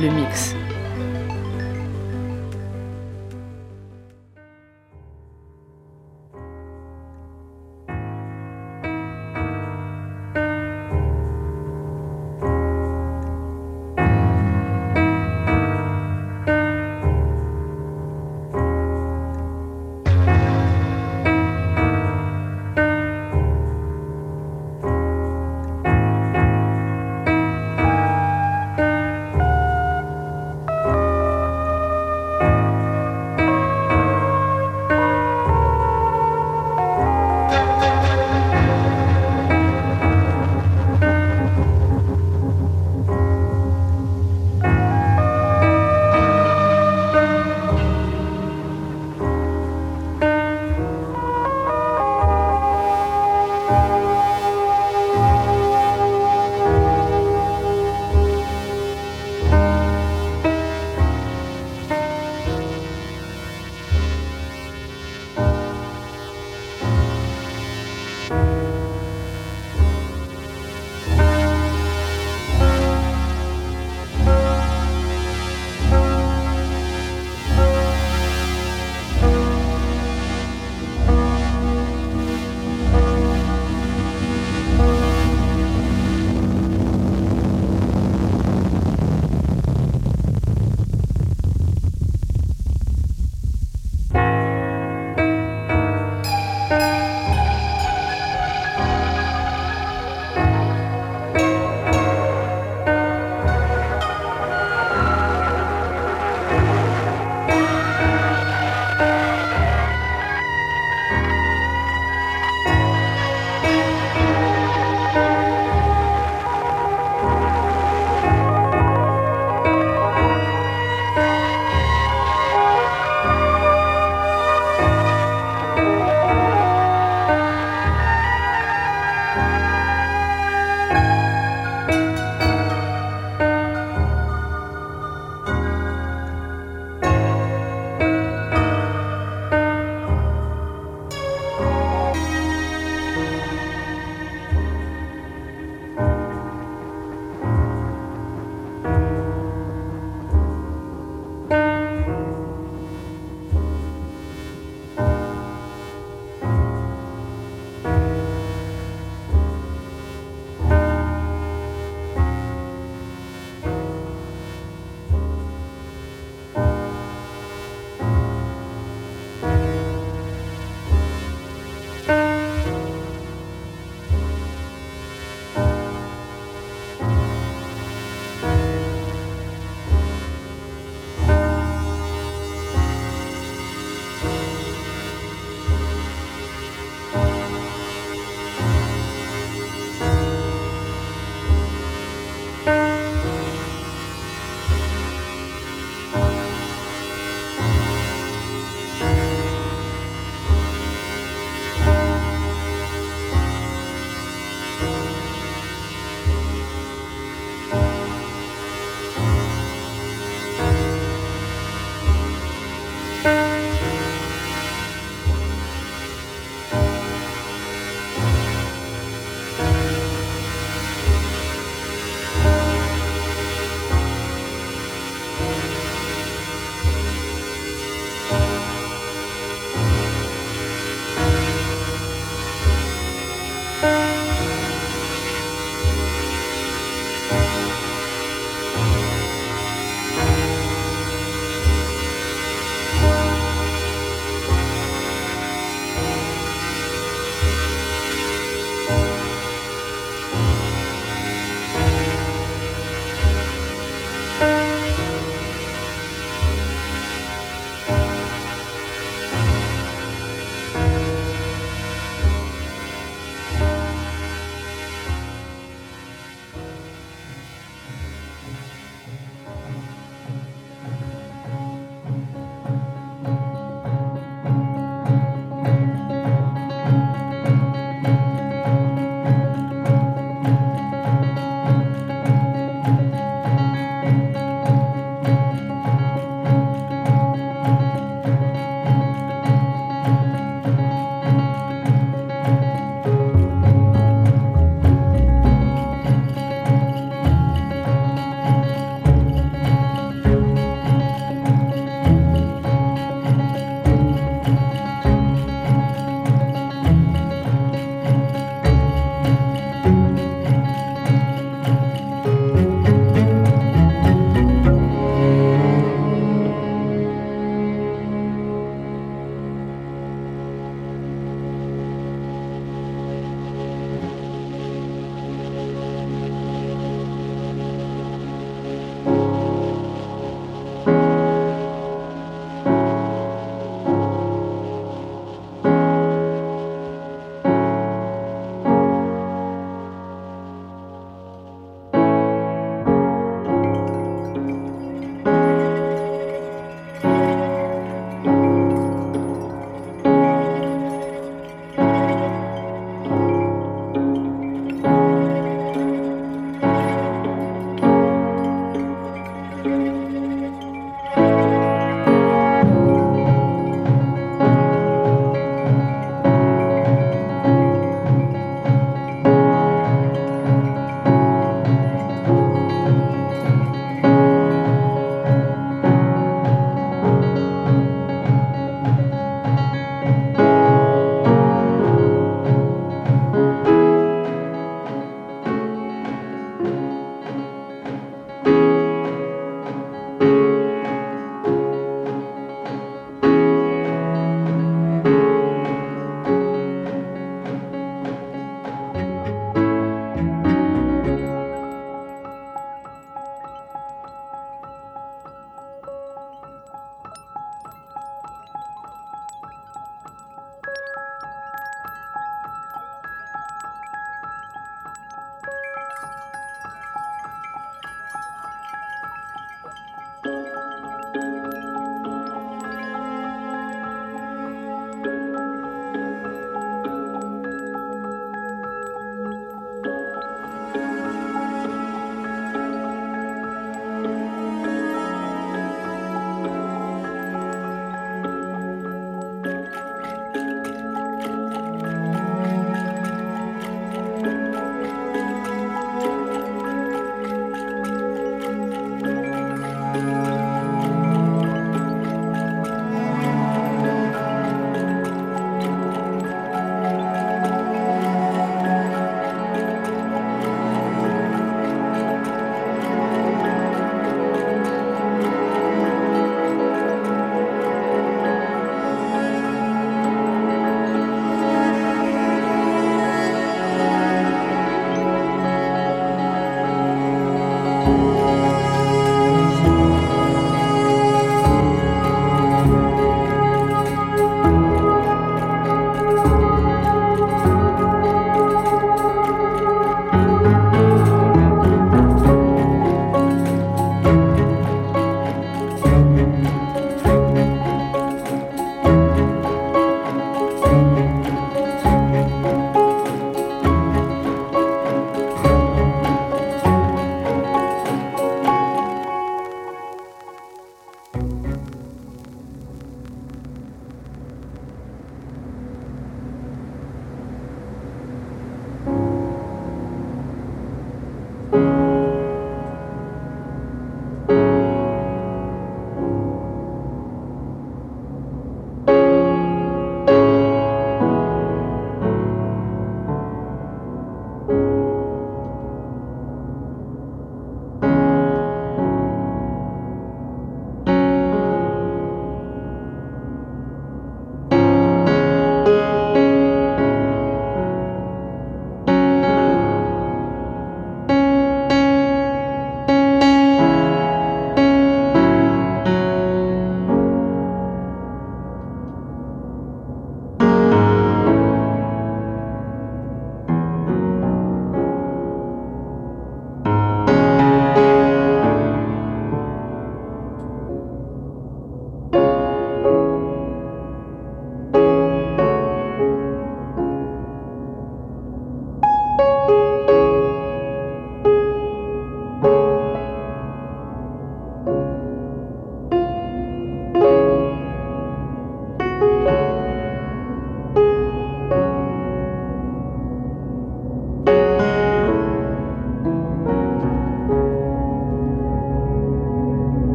le mix.